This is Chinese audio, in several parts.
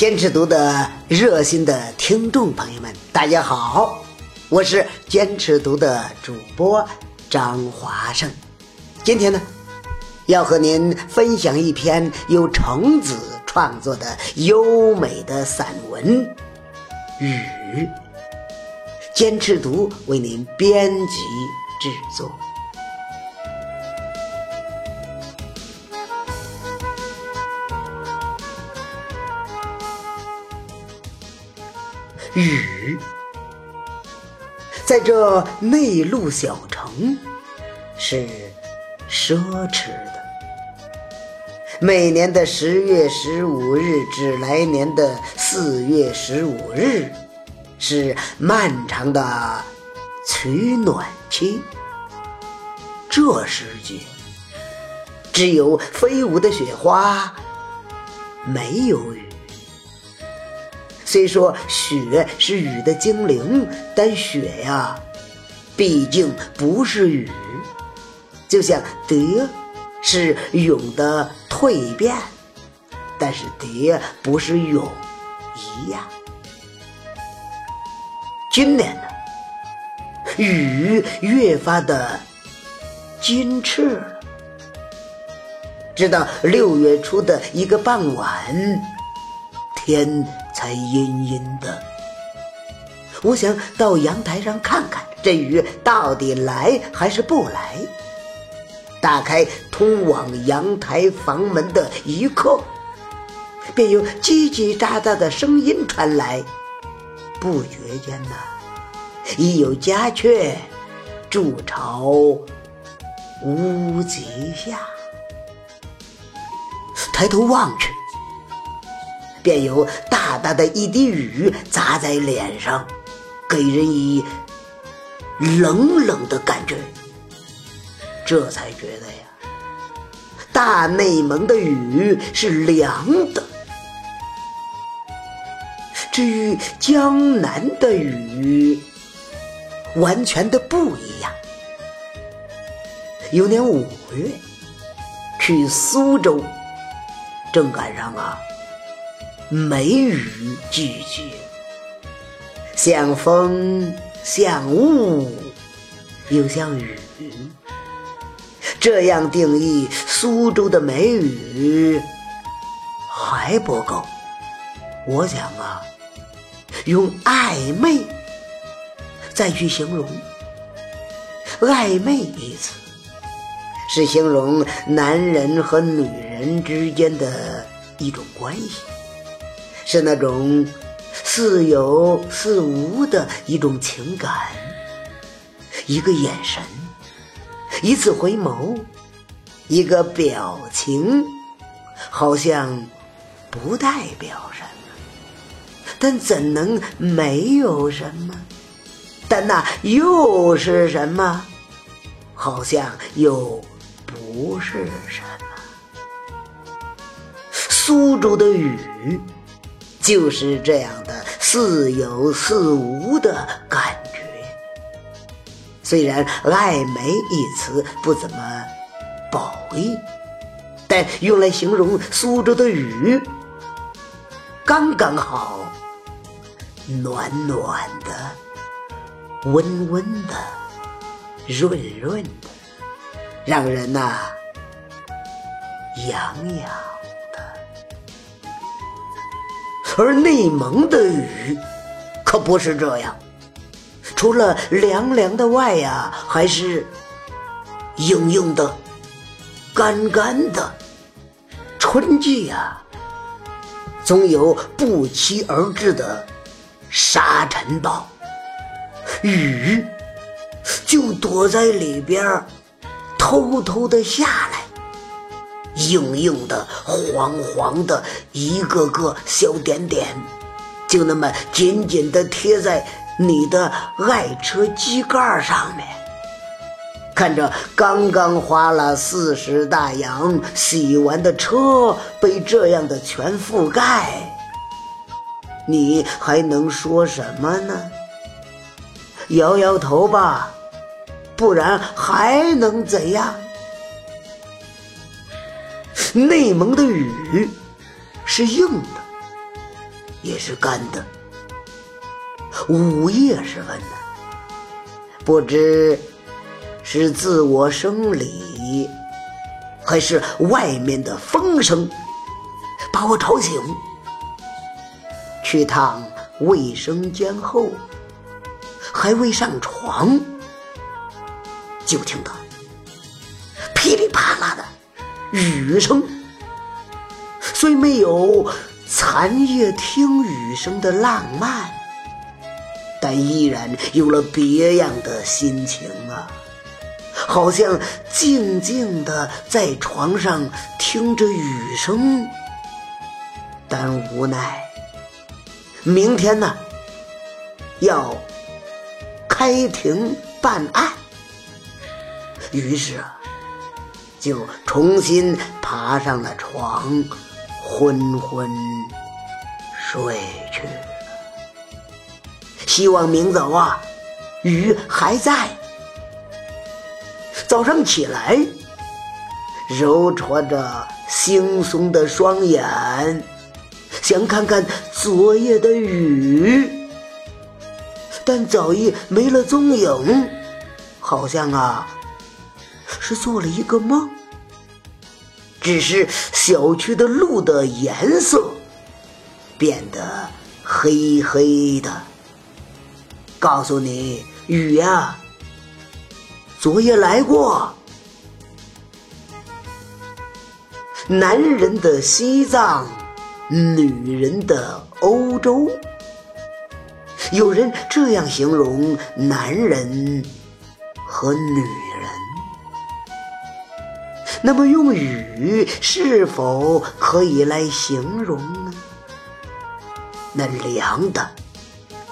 坚持读的热心的听众朋友们，大家好，我是坚持读的主播张华胜。今天呢，要和您分享一篇由橙子创作的优美的散文《雨》，坚持读为您编辑制作。雨，在这内陆小城是奢侈的。每年的十月十五日至来年的四月十五日，是漫长的取暖期。这时节，只有飞舞的雪花，没有雨。虽说雪是雨的精灵，但雪呀，毕竟不是雨。就像蝶是蛹的蜕变，但是蝶不是蛹一样。今年呢，雨越发的矜持了。直到六月初的一个傍晚，天。才阴阴的，我想到阳台上看看，这雨到底来还是不来？打开通往阳台房门的一刻，便有叽叽喳喳的声音传来。不觉间呐，已有家雀筑巢屋脊下。抬头望去。便有大大的一滴雨砸在脸上，给人以冷冷的感觉。这才觉得呀，大内蒙的雨是凉的。至于江南的雨，完全的不一样。有年五月，去苏州，正赶上啊。梅雨季节，像风，像雾，又像雨。这样定义苏州的梅雨还不够。我想啊，用暧昧再去形容。暧昧一词是形容男人和女人之间的一种关系。是那种似有似无的一种情感，一个眼神，一次回眸，一个表情，好像不代表什么，但怎能没有什么？但那又是什么？好像又不是什么。苏州的雨。就是这样的似有似无的感觉。虽然“暧昧”一词不怎么褒义，但用来形容苏州的雨，刚刚好，暖暖的，温温的，润润的，让人呐痒痒。而内蒙的雨可不是这样，除了凉凉的外呀，还是硬硬的、干干的。春季呀，总有不期而至的沙尘暴，雨就躲在里边，偷偷的下来。硬硬的、黄黄的，一个个小点点，就那么紧紧的贴在你的爱车机盖上面。看着刚刚花了四十大洋洗完的车被这样的全覆盖，你还能说什么呢？摇摇头吧，不然还能怎样？内蒙的雨是硬的，也是干的。午夜时分呢，不知是自我生理，还是外面的风声，把我吵醒。去趟卫生间后，还未上床，就听到雨声。虽没有残夜听雨声的浪漫，但依然有了别样的心情啊！好像静静的在床上听着雨声，但无奈明天呢要开庭办案，于是啊，就重新爬上了床。昏昏睡去了。希望明早啊，雨还在。早上起来，揉搓着惺忪的双眼，想看看昨夜的雨，但早已没了踪影，好像啊，是做了一个梦。只是小区的路的颜色变得黑黑的。告诉你，雨呀，昨夜来过。男人的西藏，女人的欧洲。有人这样形容男人和女。那么，用雨是否可以来形容呢？那凉的、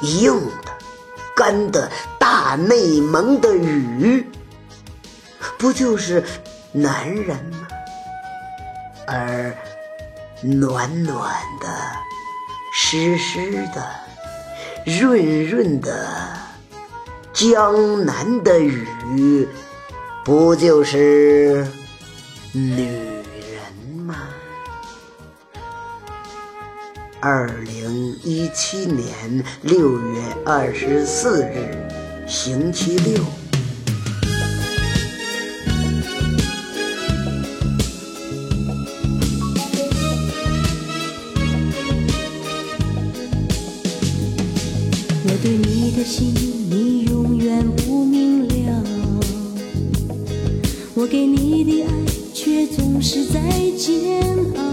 硬的、干的、大内蒙的雨，不就是男人吗？而暖暖的、湿湿的、润润的江南的雨，不就是？女人吗？二零一七年六月二十四日，星期六。我对你的心，你永远不明了。我给你的爱。总是在煎熬，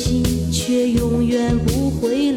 心却永远不会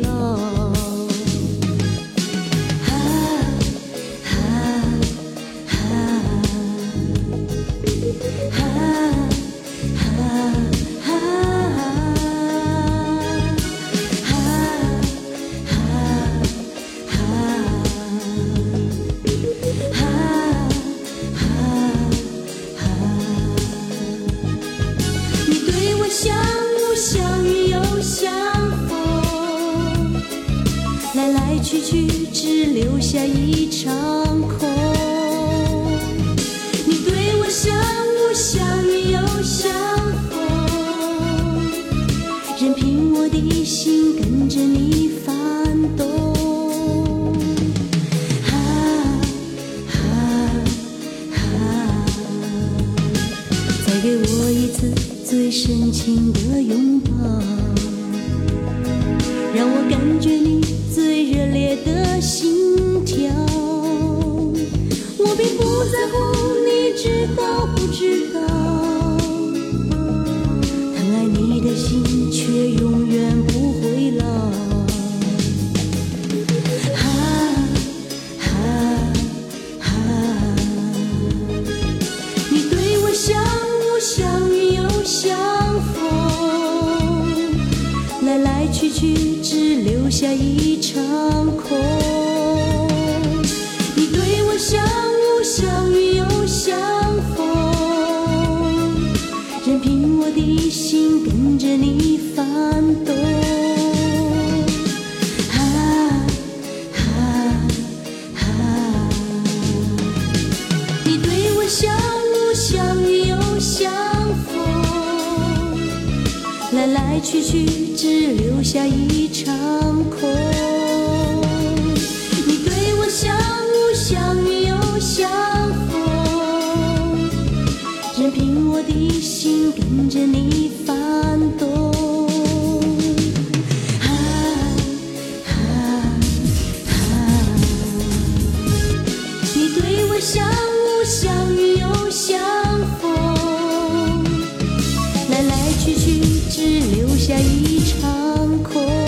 觉你。最热烈的心去。只留下一场空。你对我像雾像雨又像风，任凭我的心跟着你翻相遇又相逢，任凭我的心跟着你翻动。啊啊啊！你对我相雾相遇又相逢，来来去去只留下一场空。